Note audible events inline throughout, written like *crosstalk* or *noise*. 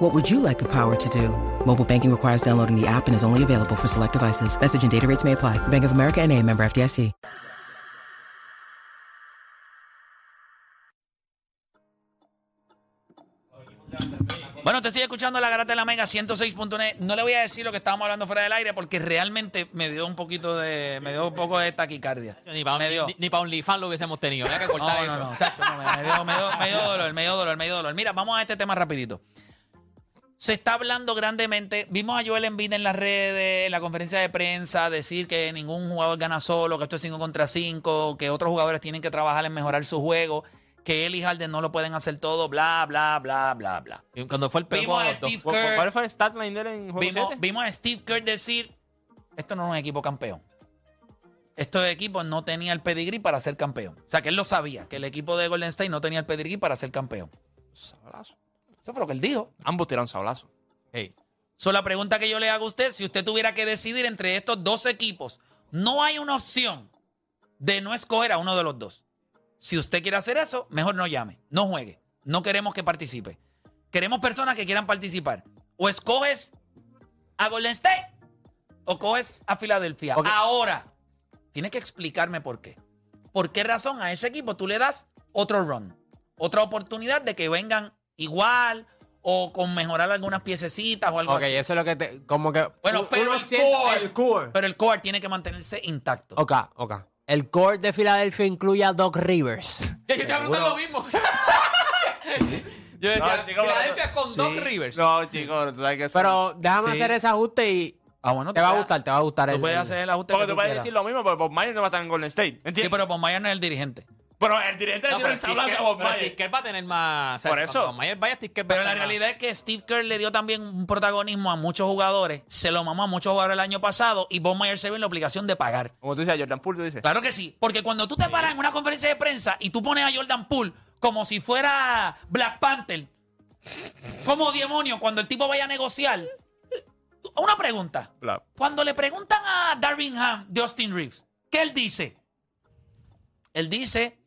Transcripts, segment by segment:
What would you like the power to do? Mobile banking requires downloading the app and is only available for select devices. Message and data rates may apply. Bank of America and a member FDIC. Bueno, te sigue escuchando la garata de la Mega 106.net. No le voy a decir lo que estábamos hablando fuera del aire porque realmente me dio un poquito de. Me dio un poco de taquicardia. Ni para Me dio. ni, ni pa' OnlyFans lo hubiésemos tenido. Había que *laughs* cortar No, eso. no, no, tacho, no, me, dio, me, dio, me dio dolor, me dio dolor, me dio dolor. Mira, vamos a este tema rapidito. Se está hablando grandemente. Vimos a Joel Embiid en las redes, en la conferencia de prensa, decir que ningún jugador gana solo, que esto es 5 contra 5, que otros jugadores tienen que trabajar en mejorar su juego, que él y Harden no lo pueden hacer todo, bla, bla, bla, bla, bla. Y Cuando fue el Vimos a a los dos. Steve ¿Cu- cu- Kerr. ¿Cuál fue el stat line en juego Vimos, 7? vimos a Steve Kerr decir, esto no es un equipo campeón. Estos equipos no tenía el pedigrí para ser campeón. O sea, que él lo sabía, que el equipo de Golden State no tenía el pedigrí para ser campeón. Sablazo. Eso fue lo que él dijo. Ambos tiraron sablazo. Hey, So, la pregunta que yo le hago a usted, si usted tuviera que decidir entre estos dos equipos, no hay una opción de no escoger a uno de los dos. Si usted quiere hacer eso, mejor no llame, no juegue. No queremos que participe. Queremos personas que quieran participar. O escoges a Golden State o coges a Filadelfia. Ahora, tienes que explicarme por qué. ¿Por qué razón a ese equipo tú le das otro run? Otra oportunidad de que vengan igual o con mejorar algunas piececitas o algo Ok, así. eso es lo que te. Como que. Bueno, pero el siente- core. El core. Pero el core tiene que mantenerse intacto. Ok, ok. El core de Filadelfia incluye a Doc Rivers. *laughs* yo te iba a preguntar lo mismo. *laughs* yo decía, No, chico, Filadelfia con sí. Doc Rivers. No, chicos, tú sabes que eso- Pero déjame Sí. hacer ese ajuste y. Ah, bueno, Te tú va a puedes- gustar, te va a gustar. Tú el- puedes hacer el ajuste Porque que tú tú puedes quieras. decir lo mismo, pero Bob Myers no va a estar en Golden State. Sí, ¿Entiendes? pero Bob Myers no es el dirigente. Pero el dirigente le No, tiró el Steve sablazo a Kerr- Bob Myers. Steve Kerr va a tener más. Por eso. Cuando Mayer vaya, Steve Kerr va Pero a la realidad es que Steve Kerr le dio también un protagonismo a muchos jugadores. Se lo mamó a muchos jugadores el año pasado y Bob Myers se ve en la obligación de pagar. Como tú dices, Jordan Poole, tú dices. Claro que sí. Porque cuando tú te paras en una conferencia de prensa y tú pones a Jordan Poole como si fuera Black Panther, como demonio, cuando el tipo vaya a negociar. Una pregunta. Bla. Cuando le preguntan a Darvin Ham de Austin Reeves, ¿qué él dice? Él dice,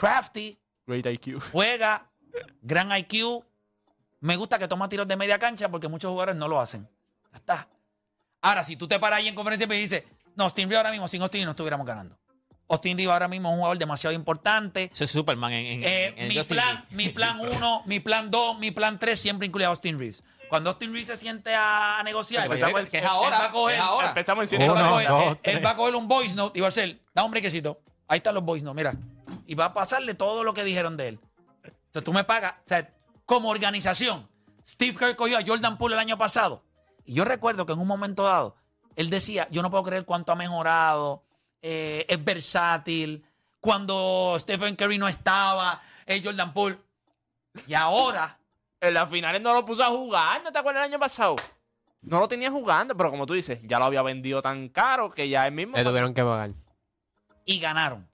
crafty, Great IQ. *laughs* juega, gran IQ. Me gusta que toma tiros de media cancha porque muchos jugadores no lo hacen. Ya está. Ahora, si tú te paras ahí en conferencia y dices, no, Austin Reeves ahora mismo, sin Austin no estuviéramos ganando. Austin Reeves ahora mismo es un jugador demasiado importante. Ese es Superman en, en, Eh, en el mi, plan, *laughs* mi plan 1, mi plan 2, mi plan 3 siempre incluye a Austin Reeves. Cuando Austin Reeves se siente a, negociar, Pues, él- que es él va ahora, a coger- es ahora. Empezamos en él cine. va a Uno, coger- dos, él- él va a coger un voice note y va a hacer, da un brequecito. Ahí están los voice notes, mira. Y va a pasarle todo lo que dijeron de él. Entonces tú me pagas, o sea, como organización. Steve Kerr cogió a Jordan Poole el año pasado. Y yo recuerdo que en un momento dado, él decía, yo no puedo creer cuánto ha mejorado, eh, es versátil. Cuando Stephen Curry no estaba, es Jordan Poole. Y ahora, En las finales no lo puso a jugar, ¿no te acuerdas el año pasado? No lo tenía jugando, pero como tú dices, ya lo había vendido tan caro que ya él mismo. Le tuvieron que pagar. y ganaron.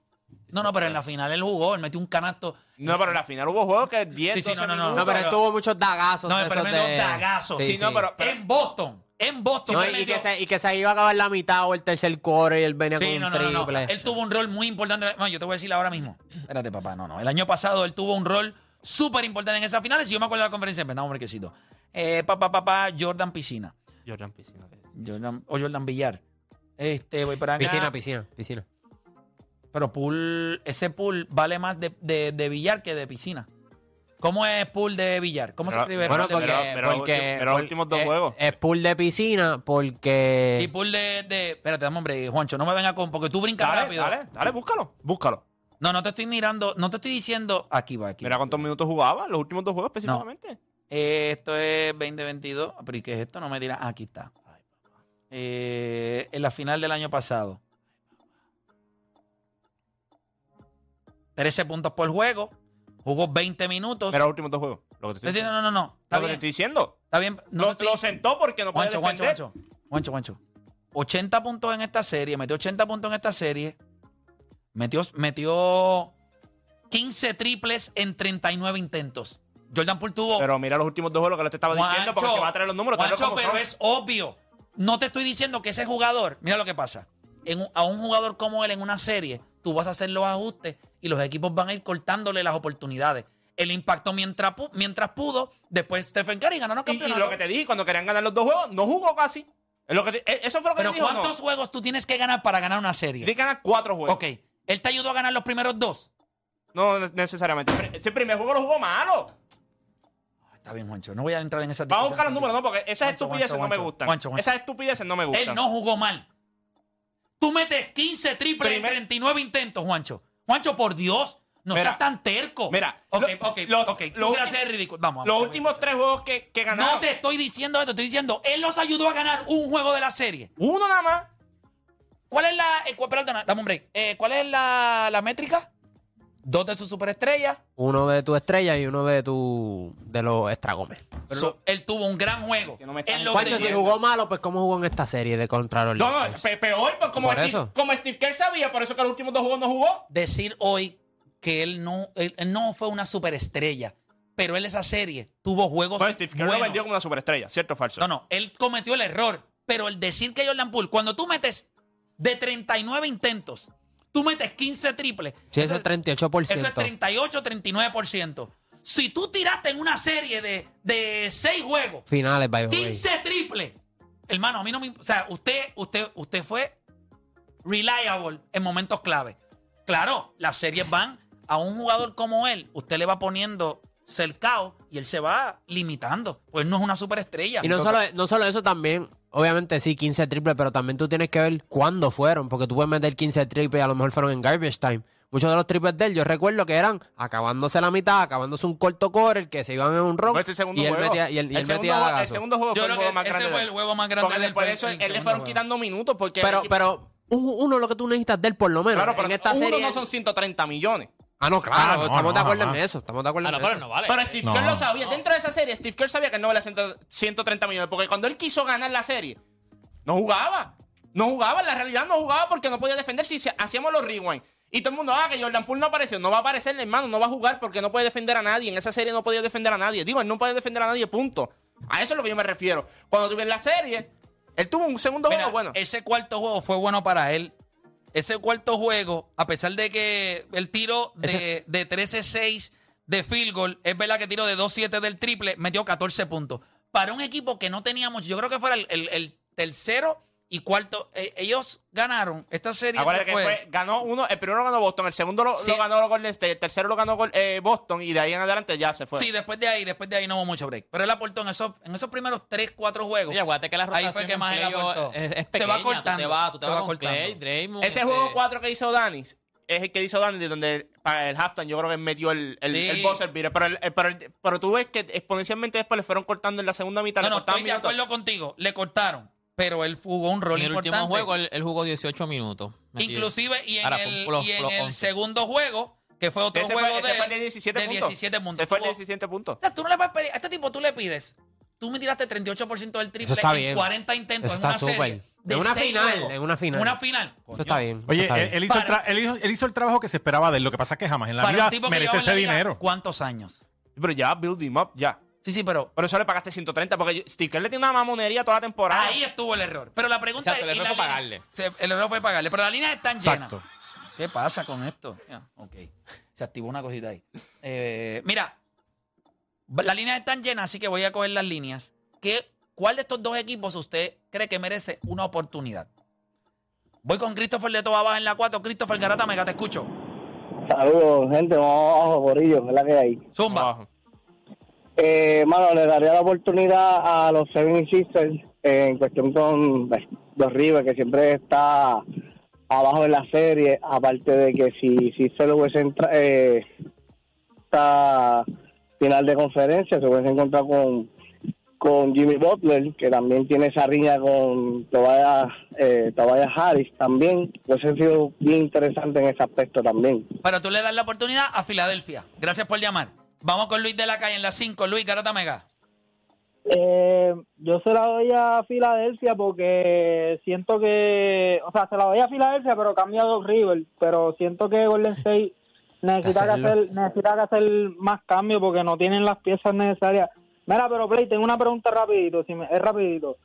No, no, pero en la final él jugó, él metió un canasto. No, pero en la final hubo juegos que 10, Sí, sí, 12 no, no, no. pero él tuvo muchos dagazos. No, de pero esos me dio de- dagazos. Sí, no, pero- en Boston, en Boston. No, él y, metió- que se, y que se iba a acabar la mitad o el tercer core y él venía Sí, con no, un no, no, no. triple. Él tuvo un rol muy importante. No, yo te voy a decir ahora mismo. Espérate, papá. No, no. El año pasado él tuvo un rol súper importante en esas finales. Y yo me acuerdo de la conferencia. Dame un brequecito. Eh, papá, papá, Jordan Piscina. Jordan Piscina. Jordan, o Jordan Villar. Este, voy para acá. Piscina, piscina, piscina. Pero pool, ese pool vale más de, de, de billar que de piscina. ¿Cómo es pool de billar? ¿Cómo se escribe? Bueno, pool de porque, billar? porque pero por- últimos dos es- juegos. Es pool de piscina porque Y pool de, de. Espérate, dame, hombre, Juancho, no me venga con. Porque tú brincas Dale, rápido. dale, dale, búscalo. Búscalo. No, no te estoy mirando. No te estoy diciendo. Aquí va, aquí. Mira cuántos minutos jugaba, los últimos dos juegos específicamente. Eh, esto es 2022. ¿Pero y qué es esto? No me dirás. Aquí está. Eh, en la final del año pasado. 13 puntos por juego. Jugó 20 minutos. Mira los últimos dos juegos. Lo que te estoy no, diciendo. no, no, no. Está Lo que te bien. estoy diciendo. Está bien. No lo, te estoy- lo sentó porque no puede Juancho, Juancho, defender. Juancho. Juancho, Juancho. 80 puntos en esta serie. Metió 80 puntos en esta serie. Metió, metió 15 triples en 39 intentos. Jordan Poole tuvo. Pero mira los últimos dos juegos lo que le te estaba diciendo, porque se va a traer los números. Juancho, como pero son. es obvio. No te estoy diciendo que ese jugador, mira lo que pasa. En a un jugador como él en una serie, tú vas a hacer los ajustes y los equipos van a ir cortándole las oportunidades. El impacto mientras, pu- mientras pudo, después Stephen Curry ganó Y, y campeonato. lo que te dije, cuando querían ganar los dos juegos, no jugó casi. Es lo que te- eh, eso fue lo que pero te dijo, ¿cuántos ¿no? juegos tú tienes que ganar para ganar una Tienes serie? que ganar cuatro juegos. Ok, él te ayudó a ganar los primeros dos. No ne- necesariamente. Pri- Ese primer juego lo jugó malo. Está bien, Juancho, no voy a entrar en esa Vamos a buscar los números, no, porque esas Juancho, estupideces Juancho, no me Juancho, gustan. Juancho, Juancho. Esas estupideces no me gustan. Él no jugó mal. Tú metes 15 triples Primer- en 39 intentos, Juancho. Juancho, por Dios, no Mira, seas tan terco. mira, ok, lo- ok, los- ok. Tú ulti- hacer ridículo. Vamos, vamos. Los vamos. últimos tres juegos que, que ganaron. No te estoy diciendo esto, estoy diciendo, él los ayudó a ganar un juego de la serie. Uno nada más. ¿Cuál es la. Eh, perdona, dame un break. Eh, ¿Cuál es la, la métrica? Dos de sus superestrellas. Uno de tu estrella y uno de tu de los extra Gómez. So, él tuvo un gran juego. Que no me Juancho, si jugó malo, pues ¿cómo jugó en esta serie de contra los No, no, Lakers? pe- peor, pues como, Por Steve, eso. como Steve Kerr sabía, por eso que los últimos dos juegos no jugó. decir hoy que él no, él, él no fue una superestrella, pero él esa serie tuvo juegos Bueno, Steve Kerr lo buenos. vendió como una superestrella, ¿cierto o falso? No, no, él cometió el error, pero el decir que Jordan Poole, cuando tú metes de 39 intentos, tú metes 15 triples, Sí, eso es 38%. eso es 38, 39%. Si tú tiraste en una serie de, de 6 juegos, Finales, by the way. 15 triples, hermano, a mí no me... O sea, usted, usted, usted fue reliable en momentos clave. Claro, las series van a un jugador como él, usted le va poniendo cercado y él se va limitando. Pues no es una superestrella. Y no solo, no solo eso también, obviamente sí, 15 triples, pero también tú tienes que ver cuándo fueron, porque tú puedes meter 15 triples y a lo mejor fueron en garbage time. Muchos de los triples de él, yo recuerdo que eran acabándose la mitad, acabándose un corto core, el que se iban en un rock, segundo y él juego. metía, y él, y el, él segundo, metía juego- el segundo juego Yo fue el creo juego que más ese grande. fue el juego más grande Porque de eso, él le fueron juego. quitando minutos. Porque Pero, pero un- uno lo que tú necesitas de él, por lo menos, claro, pero en esta uno serie... no son 130 millones. Ah, no, claro, Ah, no, estamos no, de acuerdo jamás. en eso, estamos de acuerdo Ah, no, en pero eso. no vale. Pero Steve No. Kerr lo sabía. Dentro de esa serie, Steve Kerr sabía que no valía 100 130 millones. Porque cuando él quiso ganar la serie, no jugaba. No jugaba. En la realidad no jugaba porque no podía defender si hacíamos los rewind. Y todo el mundo, ah, que Jordan Poole no apareció. No va a aparecer, hermano. No va a jugar porque no puede defender a nadie. En esa serie no podía defender a nadie. Digo, él no puede defender a nadie, punto. A eso es lo que yo me refiero. Cuando tú ves la serie, él tuvo un segundo Mira, juego bueno. Ese cuarto juego fue bueno para él. Ese cuarto juego, a pesar de que el tiro de, de 13-6 de field goal, es verdad que tiró de 2-7 del triple, metió 14 puntos. Para un equipo que no teníamos, yo creo que fuera el, el- el tercero y cuarto, eh, ellos ganaron esta serie. Se que fue- fue- ganó uno, el primero lo ganó Boston, el segundo lo, Sí. lo ganó Golden State, el tercero lo ganó Gol- eh, Boston y de ahí en adelante ya se fue. Sí, después de ahí, después de ahí no hubo mucho break. Pero él aportó en esos, en esos primeros 3, 4 juegos. Oye, acuérdate que la Ahí rotación fue que en más él playoff aportó. es, es Se pequeña. va tú cortando, te vas, tú te se vas va con cortando. Clay, Draymond. Ese este, juego 4 que hizo Danis es el que hizo Danis, donde para el halftime yo creo que él metió el, el, Sí. el buzzer beater. Pero, el- el- pero, el- pero tú ves que exponencialmente después le fueron cortando en la segunda mitad. No, le no, cortaban estoy de minutos. acuerdo contigo. Le cortaron, pero él jugó un rol En el importante. último juego él, él jugó 18 minutos. Inclusive, y en Ahora, el, por los- y en por los el 11. segundo juego, que fue otro Ese juego fue, de, ese fue de 17 de puntos. 17 puntos. Ese fue el de Tuvo- 17 puntos. O sea, tú no le puedes pedir, a este tipo tú le pides, tú me tiraste 38% del triple Eso está en bien. 40 intentos Eso en una súper. serie. de En una final, en una final. Una final. Eso está bien. eso Oye, está él, bien. él hizo Para- él hizo- él hizo el trabajo que se esperaba de él. Lo que pasa es que jamás en la vida merece ese dinero. ¿Cuántos años? Pero ya build him up, ya. Sí, sí, pero Por eso le pagaste 130, porque Sticker le tiene una mamonería toda la temporada. ahí estuvo el error. Pero la pregunta Exacto, el error fue línea- pagarle. Se- el error fue pagarle, pero la línea es tan llena. Exacto. ¿Qué pasa con esto? Ya, ok. Se activó una cosita ahí. Eh, mira, la línea es tan llena, así que voy a coger las líneas. ¿Qué, ¿Cuál de estos dos equipos usted cree que merece una oportunidad? Voy con Christopher de Toba Baja en la 4. Christopher Garata Mega, te escucho. Saludos, gente, vamos abajo, Corillo, es la que hay. Zumba. Abajo. Eh, mano, le daría la oportunidad a los Seven Sisters eh, en cuestión con los Rivers, que siempre está abajo en la serie, aparte de que si, si se lo hubiese entra- eh, esta final de conferencia, se hubiese encontrado con, con Jimmy Butler, que también tiene esa riña con Tobias, eh, Tobias Harris también, hubiese sido bien interesante en ese aspecto también. Pero tú le das la oportunidad a Filadelfia. Gracias por llamar. Vamos con Luis de la calle en la 5. Luis Garata Mega. Eh, yo se la doy a Filadelfia porque siento que, o sea, se la doy a Filadelfia, pero cambia a Doc River, pero siento que Golden State necesita que hacer, necesita que hacer más cambios porque no tienen las piezas necesarias. Mira, pero Play, tengo una pregunta rapidito, si me, es rapidito.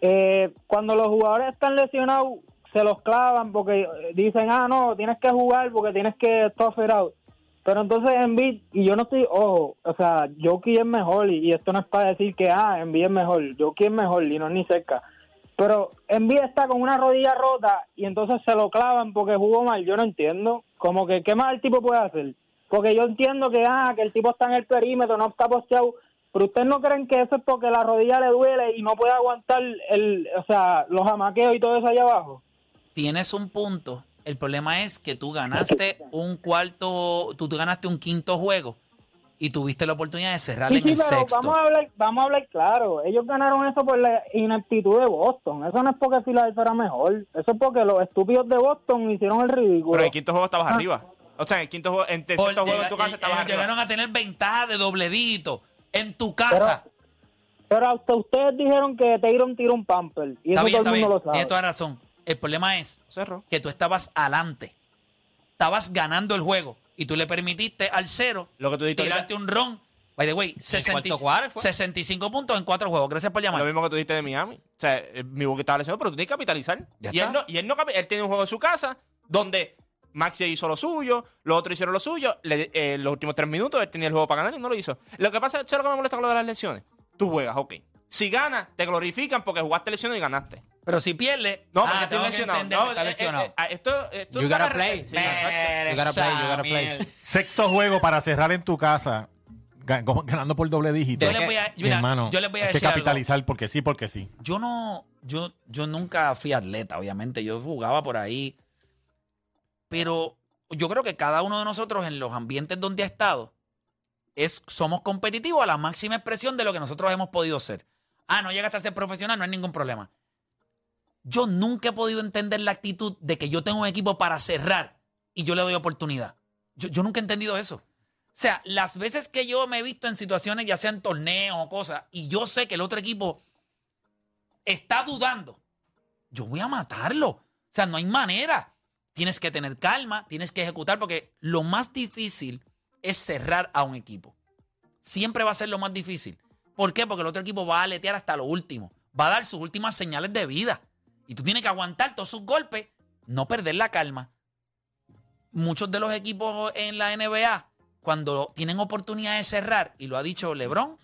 Eh, cuando los jugadores están lesionados, se los clavan porque dicen, ah, no, tienes que jugar porque tienes que tough it out. Pero entonces Embiid, y yo no estoy, ojo, o sea, Jokic es mejor, y, esto no es para decir que, ah, Embiid es mejor, Jokic es mejor, y no es ni cerca. Pero Embiid está con una rodilla rota, y entonces se lo clavan porque jugó mal, yo no entiendo. Como que, ¿qué más el tipo puede hacer? Porque yo entiendo que, ah, que el tipo está en el perímetro, no está posteado, pero ustedes no creen que eso es porque la rodilla le duele y no puede aguantar el, o sea, los amaqueos y todo eso allá abajo. Tienes un punto. El problema es que tú ganaste un cuarto, tú, tú ganaste un quinto juego y tuviste la oportunidad de cerrar Sí, en sí, el pero sexto. vamos a hablar, vamos a hablar claro. Ellos ganaron eso por la ineptitud de Boston. Eso no es porque Filadelfia era mejor. Eso es porque los estúpidos de Boston hicieron el ridículo. Pero en el quinto juego estabas Ah. arriba. O sea, en el quinto juego, en el sexto juego en tu casa estabas arriba. llegaron a tener ventaja de dobledito en tu casa. Pero hasta ustedes dijeron que Tayron tiró un pamper. Y está eso bien, todo el bien. mundo lo sabe. Tienes toda razón. El problema es Cerró. que tú estabas adelante. Estabas ganando el juego y tú le permitiste al cero Lo que tú dijiste tirarte un ron. By the way, 60 cuarto quarter fue. 65 puntos en cuatro juegos. Gracias por llamar. Lo mismo que tú dijiste de Miami. O sea, eh, mi buque estaba lesionado, pero tú tienes que capitalizar. Ya y, él no, y él no capi- él tiene un juego en su casa donde Maxi hizo lo suyo, los otros hicieron lo suyo. le- eh, los últimos tres minutos él tenía el juego para ganar y no lo hizo. Lo que pasa, ¿sabes lo que me molesta con lo de las lesiones? Tú juegas, ok. Si ganas, te glorifican porque jugaste lesiones y ganaste. Pero si pierde, No, ah, porque estoy que lesionado. No, que está eh, eh, lesionado. eh, esto, esto You gotta play. Sí, exacto. You gotta play, you gotta play. Sexto juego para cerrar en tu casa, ganando por doble dígito. Yo les voy a- Mi mira, hermano, yo les voy a hay que decir algo. capitalizar porque sí, porque sí. Yo no, yo, yo nunca fui atleta, obviamente. Yo jugaba por ahí. Pero yo creo que cada uno de nosotros en los ambientes donde ha estado es, somos competitivos a la máxima expresión de lo que nosotros hemos podido ser. Ah, no llegaste a ser profesional, no hay ningún problema. Yo nunca he podido entender la actitud de que yo tengo un equipo para cerrar y yo le doy oportunidad. Yo, yo nunca he entendido eso. O sea, las veces que yo me he visto en situaciones, ya sean torneos o cosas, y yo sé que el otro equipo está dudando, yo voy a matarlo. O sea, no hay manera. Tienes que tener calma, tienes que ejecutar, porque lo más difícil es cerrar a un equipo. Siempre va a ser lo más difícil. ¿Por qué? Porque el otro equipo va a aletear hasta lo último. Va a dar sus últimas señales de vida. Y tú tienes que aguantar todos sus golpes, no perder la calma. Muchos de los equipos en la NBA, cuando tienen oportunidad de cerrar, y lo ha dicho LeBron,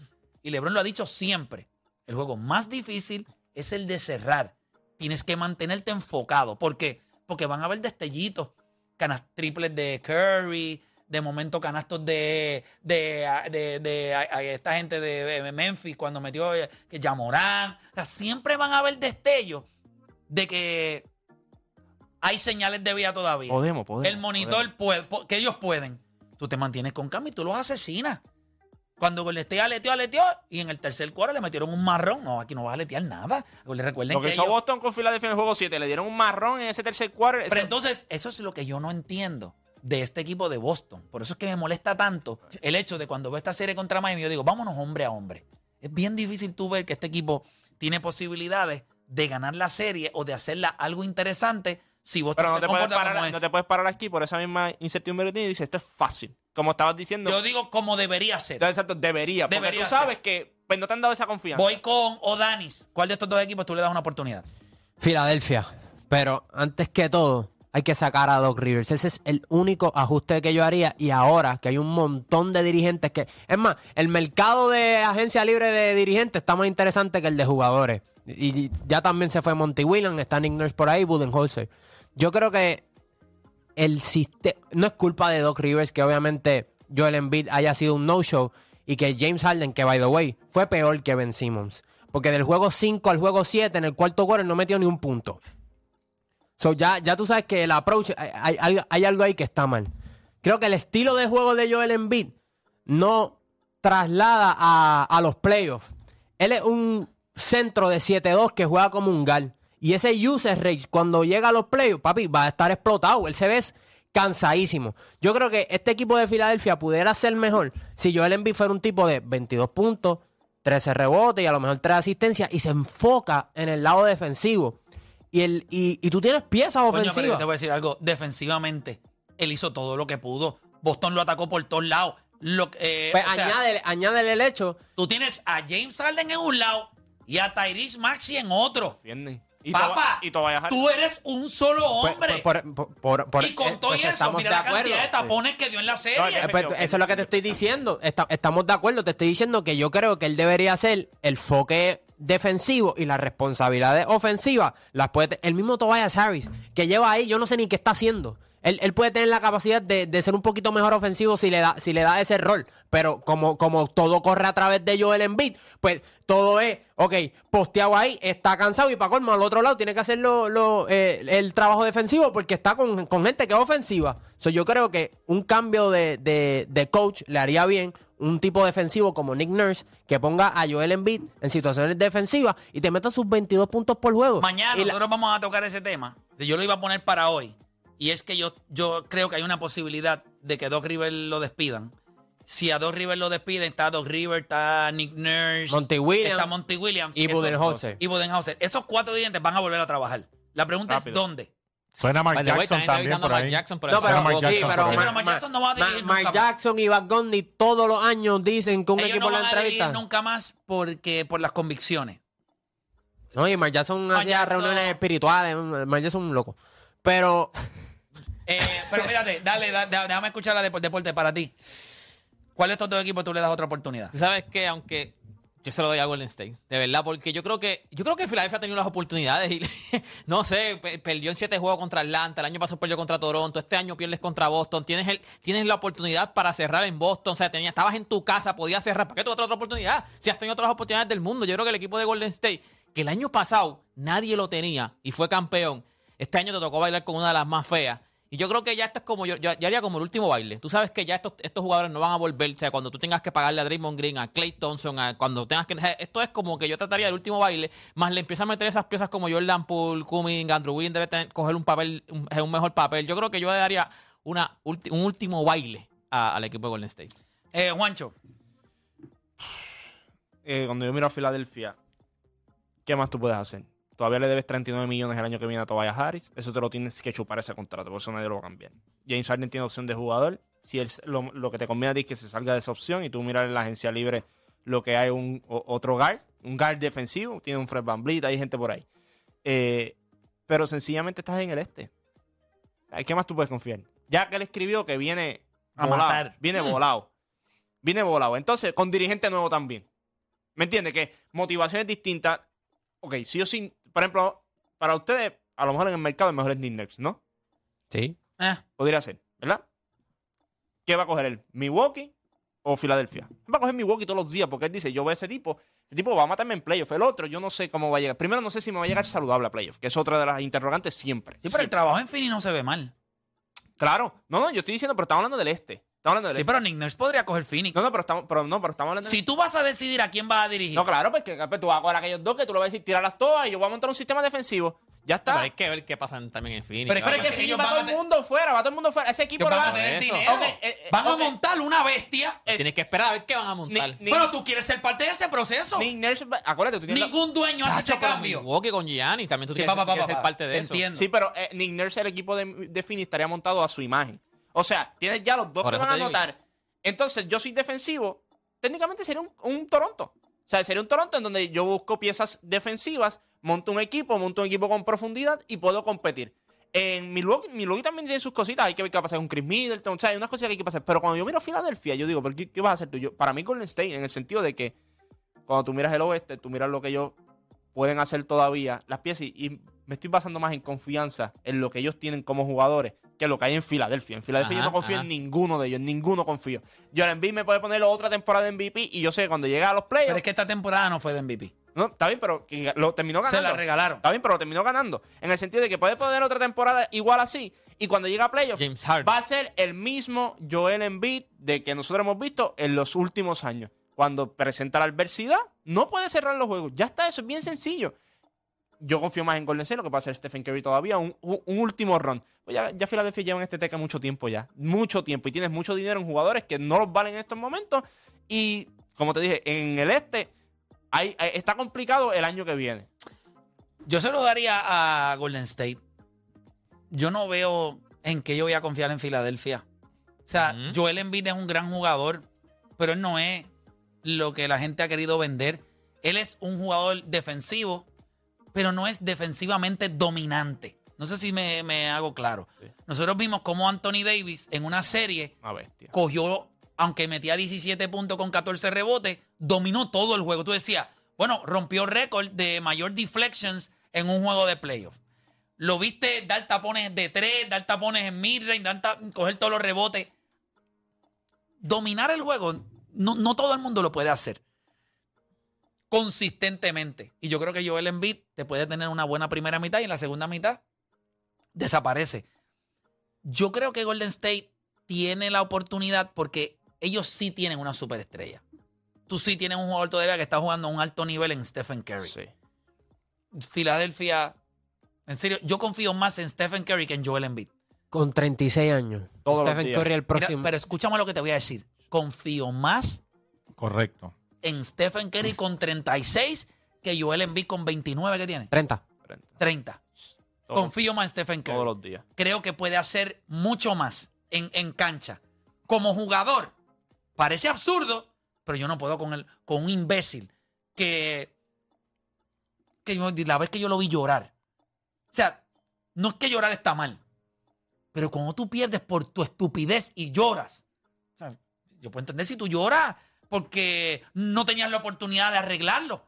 y LeBron lo ha dicho siempre, el juego más difícil es el de cerrar. Tienes que mantenerte enfocado. ¿Por qué? Porque van a haber destellitos, canas triples de Curry, de momento canastos de, de, de, de- a- a esta gente de Memphis cuando metió eh, que Yamorán. O sea, siempre van a haber destellos de que hay señales de vida todavía. Podemos, podemos. El monitor puede, que ellos pueden. Tú te mantienes con calma y tú los asesinas. Cuando Golden State aleteó, aleteó y en el tercer cuadro le metieron un marrón. No, aquí no va a aletear nada. Le recuerden Lo que que hizo ellos- Boston con Philadelphia en el juego 7, le dieron un marrón en ese tercer cuarto. Pero entonces, eso es lo que yo no entiendo de este equipo de Boston. Por eso es que me molesta tanto el hecho de cuando veo esta serie contra Miami, yo digo, vámonos hombre a hombre. Es bien difícil tú ver que este equipo tiene posibilidades de ganar la serie o de hacerla algo interesante si Boston Pero no se te, puedes comporta parar, como es. no te puedes parar aquí por esa misma incertidumbre que tienes y dices, esto es fácil. Como estabas diciendo, Yo digo como debería ser. Exacto, debería. Porque Debería tú sabes ser. que pues, no te han dado esa confianza. Voy con Odanis. ¿Cuál de estos dos equipos tú le das una oportunidad? Filadelfia. Pero antes que todo, hay que sacar a Doc Rivers. Ese es el único ajuste que yo haría. Y ahora que hay un montón de dirigentes que. Es más, el mercado de agencia libre de dirigentes está más interesante que el de jugadores. Y ya también se fue Monty Williams, está Nick Nurse por ahí, Budenholzer. Yo creo que el sistema. No es culpa de Doc Rivers que obviamente Joel Embiid haya sido un no-show y que James Harden, que by the way, fue peor que Ben Simmons. Porque del juego 5 al juego 7, en el cuarto quarter, no metió ni un punto. So ya, ya tú sabes que el approach, hay, hay- hay- algo ahí que está mal. Creo que el estilo de juego de Joel Embiid no traslada a, a los playoffs. Él es un centro de 7-2 que juega como un gal. Y ese usage rate, cuando llega a los playoffs, papi, va a estar explotado. Él se ve cansadísimo. Yo creo que este equipo de Filadelfia pudiera ser mejor si Joel Embiid fuera un tipo de 22 puntos, 13 rebotes y a lo mejor 3 asistencias y se enfoca en el lado defensivo. Y, el, y, y tú tienes piezas Coño, pero yo ofensivas. te voy a decir algo. Defensivamente, él hizo todo lo que pudo. Boston lo atacó por todos lados. Lo, eh, Pues o sea, añádele, añádele el hecho. tú tienes a James Harden en un lado y a Tyrese Maxi en otro. Defienden. Y Papá, y tú eres un solo Pues, hombre. por- por- por- por- y con eh, todo pues eso, estamos mira de la acuerdo. cantidad de tapones que dio en la serie. No, Eh, pues, eso es lo que te estoy diciendo. Está- estamos de acuerdo. Te estoy diciendo que yo creo que él debería ser el foque defensivo y las responsabilidades ofensivas las puede el mismo Tobias Harris que lleva ahí yo no sé ni qué está haciendo. Él, él puede tener la capacidad de, de ser un poquito mejor ofensivo si le da si le da ese rol pero como, como todo corre a través de Joel Embiid pues todo es ok posteado ahí está cansado y para colmo al otro lado tiene que hacer lo- lo, eh, el trabajo defensivo porque está con, con gente que es ofensiva. So, yo creo que un cambio de, de- de coach le haría bien un tipo defensivo como Nick Nurse que ponga a Joel Embiid en situaciones defensivas y te meta sus 22 puntos por juego. Mañana Y la- nosotros vamos a tocar ese tema. Yo lo iba a poner para hoy. Y es que yo, yo creo que hay una posibilidad de que Doc River lo despidan. Si a Doc River lo despiden, está Doc River, está Nick Nurse, Monty Williams está Monty Williams y Budenholzer. Y Budenholzer. Esos cuatro dientes van a volver a trabajar. La pregunta es Rápido. ¿dónde? Suena Mark By the way, Jackson están también por a Mark ahí. Jackson por No, pero, Mark sí, Jackson pero, por ahí. Pero Ma- Mark Ma- Jackson no va a dirigir Ma- Mark nunca. Jackson y Van Gundy todos los años dicen que un Ellos equipo no lo van a dirigir entrevista. nunca más porque por las convicciones. No, y Mark Jackson Mark hacía Jackson- reuniones espirituales. Mark Jackson es un loco. Pero *laughs* Eh, pero mírate, dale, da- da- déjame escuchar la de deporte para ti. ¿Cuál de estos dos equipos tú le das otra oportunidad? Tú sabes que aunque yo se lo doy a Golden State, de verdad, porque yo creo que yo creo que Filadelfia ha tenido las oportunidades y *laughs* no sé, pe- perdió en siete juegos contra Atlanta, el año pasado perdió contra Toronto, este año pierdes contra Boston, tienes el, tienes la oportunidad para cerrar en Boston, o sea, tenías, estabas en tu casa, podías cerrar, ¿para qué tú otra, otra oportunidad? Si has tenido otras oportunidades del mundo, yo creo que el equipo de Golden State, que el año pasado nadie lo tenía y fue campeón, este año te tocó bailar con una de las más feas. Y yo creo que ya esto es como, yo, yo, haría como el último baile. Tú sabes que ya estos, estos jugadores no van a volver. O sea, cuando tú tengas que pagarle a Draymond Green, a Clay Thompson, a, cuando tengas que. Esto es como que yo trataría el último baile, más le empieza a meter esas piezas como Jordan Poole, Cumming, Andrew Wiggins debe coger un papel, un, un mejor papel. Yo creo que yo le daría una, un último baile al equipo de Golden State. Eh, Juancho, *sighs* Eh, cuando yo miro a Filadelfia, ¿qué más tú puedes hacer? Todavía le debes 39 millones el año que viene a Tobias Harris. Eso te lo tienes que chupar ese contrato, por eso nadie lo va a cambiar. James Harden tiene opción de jugador. Si él- lo, lo que te conviene a ti es que se salga de esa opción y tú mirar en la agencia libre lo que hay un o- otro guard, un guard defensivo, tiene un Fred Van Vliet, hay gente por ahí. Eh, pero sencillamente estás en el este. ¿Qué más tú puedes confiar? Ya que él escribió que viene A volado, matar. viene volado. Viene volado. Entonces, con dirigente nuevo también. ¿Me entiendes? Que motivaciones distintas. Ok, sí o sí. Por ejemplo, para ustedes, a lo mejor en el mercado el mejor es Nick Nurse, ¿no? sí. eh, Podría ser, ¿verdad? ¿Qué va a coger él? ¿Milwaukee o Filadelfia? Va a coger Milwaukee todos los días porque él dice, yo veo a ese tipo, ese tipo va a matarme en playoff. El otro, yo no sé cómo va a llegar. Primero, no sé si me va a llegar saludable a playoff, que es otra de las interrogantes siempre. sí, pero el trabajo en Phoenix no se ve mal. Claro. No, no, yo estoy diciendo, pero estamos hablando del este. Estamos hablando del Sí, este. pero Nick Nurse podría coger Phoenix. No, no, pero estamos, pero, no, pero estamos hablando Si tú vas a decidir a quién vas a dirigir, No, claro, porque pues, tú vas a coger a aquellos dos que tú le vas a decir tirarlas todas y yo voy a montar un sistema defensivo. Ya está. Pero hay que ver qué pasa también en Phoenix. Pero es Pero que es que ellos Phoenix va van todo a el mundo fuera, va todo el mundo fuera. Ese equipo lo van va a tener eso. dinero. Ok, eh, eh, van a montar una bestia. Eh, Tienes que esperar a ver qué van a montar. Ni- ni- pero tú quieres ser parte de ese proceso. Nick Nurse acuérdate, tú tienes Ningún dueño hace ese cambio. Milwaukee con Giannis, también tú Sí, tienes que ser pa. parte de eso. entiendo. Sí, pero eh, Nick Nurse, el equipo de, de Phoenix, estaría montado a su imagen. O sea, tienes ya los dos Por que van a anotar. Entonces, yo soy defensivo. Técnicamente sería un, un Toronto. O sea, sería un Toronto en donde yo busco piezas defensivas, monto un equipo, monto un equipo con profundidad y puedo competir. En Milwaukee, Milwaukee también tiene sus cositas. Hay que ver qué va a pasar con Chris Middleton. O sea, hay unas cosas que hay que pasar. Pero cuando yo miro a Filadelfia, yo digo, ¿pero qué, qué vas a hacer tú? Yo, para mí, Golden State, en el sentido de que cuando tú miras el oeste, tú miras lo que ellos pueden hacer todavía, las piezas, y, y me estoy basando más en confianza en lo que ellos tienen como jugadores que lo que hay en Filadelfia. En Filadelfia yo no confío ajá. en ninguno de ellos, en ninguno confío. En MVP me puede poner otra temporada de MVP y yo sé que cuando llega a los playoffs, Pero es que esta temporada no fue de MVP. no, está bien, pero que lo terminó Se ganando. la regalaron. Está bien, pero lo terminó ganando. En el sentido de que puede poner otra temporada igual así. Y cuando llega a playoffs, va a ser el mismo Joel Embiid de que nosotros hemos visto en los últimos años. Cuando presenta la adversidad, no puede cerrar los juegos. Ya está, eso es bien sencillo. Yo confío más en Golden State, lo que pasa es Stephen Curry todavía, un, un- un último run. Pues ya, ya Philadelphia lleva en este teca mucho tiempo ya. Mucho tiempo. Y tienes mucho dinero en jugadores que no los valen en estos momentos. Y como te dije, en el este, Hay- hay- está complicado el año que viene. Yo se lo daría a Golden State. Yo no veo en qué yo voy a confiar en Filadelfia. O sea. Joel Embiid es un gran jugador, pero él no es lo que la gente ha querido vender. Él es un jugador defensivo, pero no es defensivamente dominante. No sé si me, me hago claro. Nosotros vimos cómo Anthony Davis en una serie Una bestia. cogió, aunque metía 17 puntos con 14 rebotes, dominó todo el juego. Tú decías, bueno, rompió récord de mayor deflections en un juego de playoff. Lo viste dar tapones de tres, dar tapones en midrange, dar ta- coger todos los rebotes. Dominar el juego, no, no todo el mundo lo puede hacer consistentemente. Y yo creo que Joel Embiid te puede tener una buena primera mitad y en la segunda mitad desaparece. Yo creo que Golden State tiene la oportunidad porque ellos sí tienen una superestrella. Tú sí tienes un jugador todavía que está jugando a un alto nivel en Stephen Curry. Sí. Filadelfia, en serio, yo confío más en Stephen Curry que en Joel Embiid. Con 36 años. Todos los Stephen días. Curry el Mira, próximo. pero escúchame lo que te voy a decir. Confío más Correcto. En Stephen Curry con 36 que Joel Embiid con 29 que tiene. 30. 30. Todos- Confío más en Stephen Curry. Todos los días. Creo que puede hacer mucho más en, en cancha. Como jugador, parece absurdo, pero yo no puedo con, el, con un imbécil que, que yo- la vez que yo lo vi llorar. O sea, no es que llorar está mal, pero cuando tú pierdes por tu estupidez y lloras, o sea, yo puedo entender si tú lloras porque no tenías la oportunidad de arreglarlo.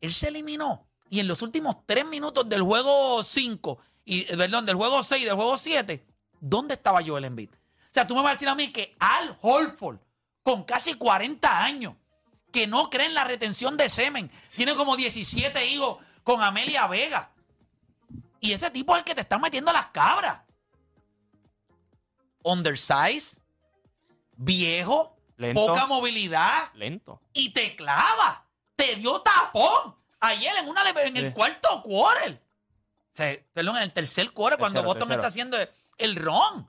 Él se eliminó. Y en los últimos tres minutos del juego 5, y, eh, perdón, del juego 6 y del juego 7, ¿dónde estaba Joel Embiid? O sea, tú me vas a decir a mí que Al Holford, con casi 40 años, que no cree en la retención de semen, tiene como 17 hijos con Amelia Vega. Y ese tipo es el que te está metiendo las cabras. Undersize, viejo, Lento. poca movilidad Lento. y te clava. Te dio tapón. Ayer en, una, en el Sí. cuarto quarter. O sea, perdón, en el tercer quarter, cuando Tercero, Boston me tercero. está haciendo el ron. O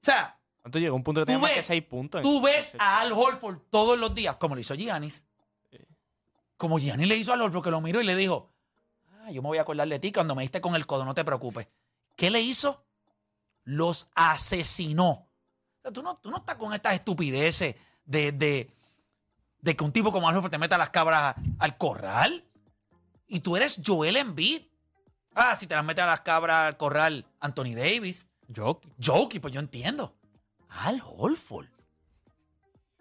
sea, ¿Cuánto llegó? Un punto que tú más que ves, 6 puntos. tú ves a Al Holford todos los días, como lo hizo Giannis. Como Giannis le hizo a Al Holford, que lo miró y le dijo, ah, yo me voy a acordar de ti cuando me diste con el codo, no te preocupes. ¿Qué le hizo? Los asesinó. O sea, tú, no, tú no estás con estas estupideces de, de, de que un tipo como Al Horford te meta las cabras al corral. Y tú eres Joel Embiid. Ah, si te las mete a las cabras al corral Anthony Davis. Joke. Jokey, pues yo entiendo. Al Holford.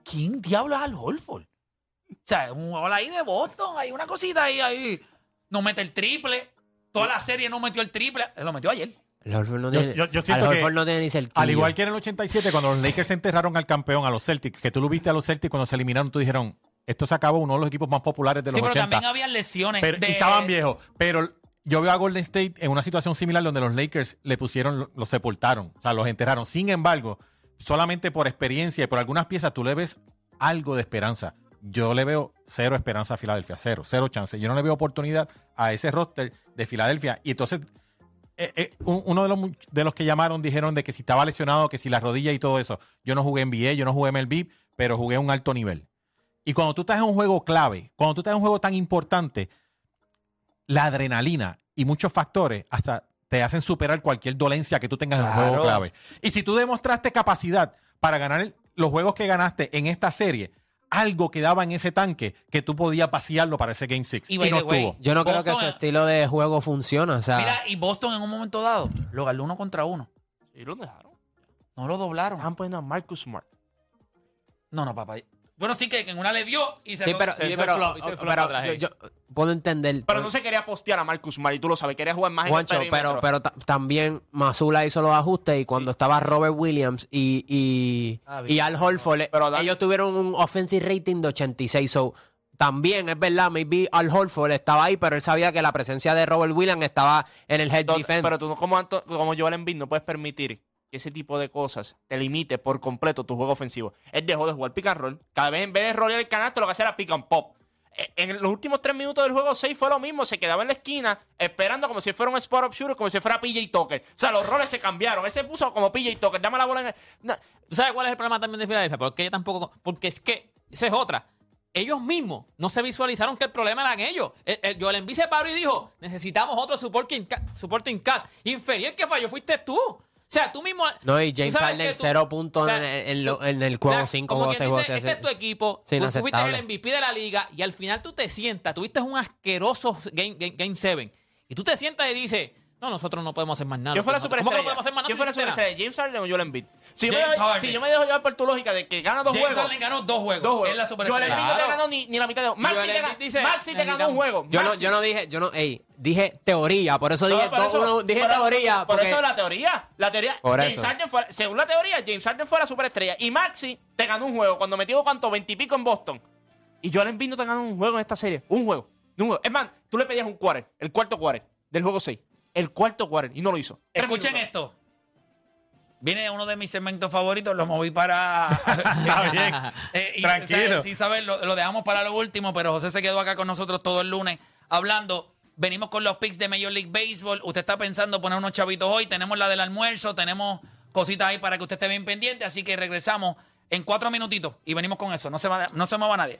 ¿Quién diablo es Al Holford? O sea, un jugador ahí de Boston, hay una cosita ahí, ahí. No mete el triple. Toda la serie no metió el triple. Lo metió ayer. El Horford no Yo- tiene, yo- yo siento Al que- Horford no tiene ni cerquillo. Al igual que en el 87, cuando los Lakers enterraron al campeón, a los Celtics, que tú lo viste a los Celtics cuando se eliminaron, tú dijeron, esto se acabó, uno de los equipos más populares de los Sí, pero 80. también había lesiones. Pero- de- y estaban viejos. Pero yo veo a Golden State en una situación similar donde los Lakers le pusieron, los sepultaron, o sea, los enterraron. Sin embargo, solamente por experiencia y por algunas piezas tú le ves algo de esperanza. Yo le veo cero esperanza a Filadelfia, cero, cero chance. Yo no le veo oportunidad a ese roster de Filadelfia. Y entonces, eh, eh, un- uno de los, de los que llamaron dijeron de que si estaba lesionado, que si la rodilla y todo eso. Yo no jugué NBA, yo no jugué MLB, pero jugué a un alto nivel. Y cuando tú estás en un juego clave, cuando tú estás en un juego tan importante, la adrenalina y muchos factores hasta te hacen superar cualquier dolencia que tú tengas en un juego clave. Y si tú demostraste capacidad para ganar los juegos que ganaste en esta serie, algo quedaba en ese tanque que tú podías vaciarlo para ese Game 6. Y no way, estuvo. Yo no creo que su estilo de juego funciona. O sea, Mira, y Boston en un momento dado lo ganó uno contra uno. Y lo dejaron. No lo doblaron. Estaban poniendo a Marcus Smart. No, no, papá. Bueno, sí que en una le dio y se sí, lo- pero, sí, pero- flop, pero yo, puedo entender. Pero no se quería postear a Marcus Smart y tú lo sabes, quería jugar más Juancho, en el pero, perímetro. pero ta- también Mazula hizo los ajustes y cuando estaba Robert Williams y, y, Ah, y Al Pero Dan- ellos tuvieron un offensive rating de 86. So, también es verdad, maybe Al Horford estaba ahí, pero él sabía que la presencia de Robert Williams estaba en el head No, defense. pero tú no- como, Anto- como Joel Embiid no puedes permitir que ese tipo de cosas te limite por completo tu juego ofensivo. Él dejó de jugar pick and roll. Cada vez en vez de rolear el canasto, lo que hacía era pick and pop. Eh, En los últimos tres minutos del juego 6 fue lo mismo. Se quedaba en la esquina esperando como si fuera un spot up shooter, como si fuera PJ Tucker. O sea, los roles se cambiaron. Él se puso como PJ Tucker. Dame la bola en el... No, ¿Tú sabes cuál es el problema también de Filadelfia? Porque ella tampoco. Porque es que. Esa es otra. ellos mismos no se visualizaron que el problema eran ellos. El, el Joel Embiid se y dijo, necesitamos otro supporting, supporting cast. Inferior que falló fuiste tú. O sea, tú mismo... No, y James Harden que tú- cero puntos o sea, en, el- en el juego la- 5 como juego quien 6 juego dice, 6. Este es tu equipo. Tú fuiste el MVP de la liga y al final tú te sientas, tuviste un asqueroso Game 7 game, seven, y tú te sientas y dices, no, nosotros no podemos hacer más nada. Yo fuera Nosotros- ¿Cómo que superestrella. no podemos hacer más nada? Yo si fuera no hiciste nada? superestrella. James Harden o Joel Embiid. Si yo, me James dejo, Harden. si yo me dejo llevar por tu lógica de que gana dos James juegos. Harden ganó dos juegos. Dos juegos. Es la Joel superestrella. Embiid no te ganó ni, ni la mitad de Maxi Joel te, Embiid Maxi te ganó un juego. Yo no, Maxi. yo no dije, yo no, ey, dije teoría, por eso dije, No, por do- eso- uno- dije por- teoría. Por porque- eso la teoría. La teoría. Por James eso. Harden fue, según la teoría, James Harden fue la superestrella. Y Maxi te ganó un juego cuando metió cuánto, veintipico en Boston. Y Joel Embiid no te ganó un juego en esta serie. Un juego. Un juego. Es más, tú le pedías un quarter, el cuarto quarter del juego 6. El cuarto quarter. Y no lo hizo. Escuchen esto. Viene uno de mis segmentos favoritos, lo moví para. *laughs* Está bien. Eh, y, Tranquilo. ¿sabes? Sí, sabes, lo, lo dejamos para lo último, pero José se quedó acá con nosotros todo el lunes hablando. Venimos con los picks de Major League Baseball. Usted está pensando poner unos chavitos hoy. Tenemos la del almuerzo, tenemos cositas ahí para que usted esté bien pendiente. Así que regresamos en cuatro minutitos y venimos con eso. No se, va, no se mueva nadie.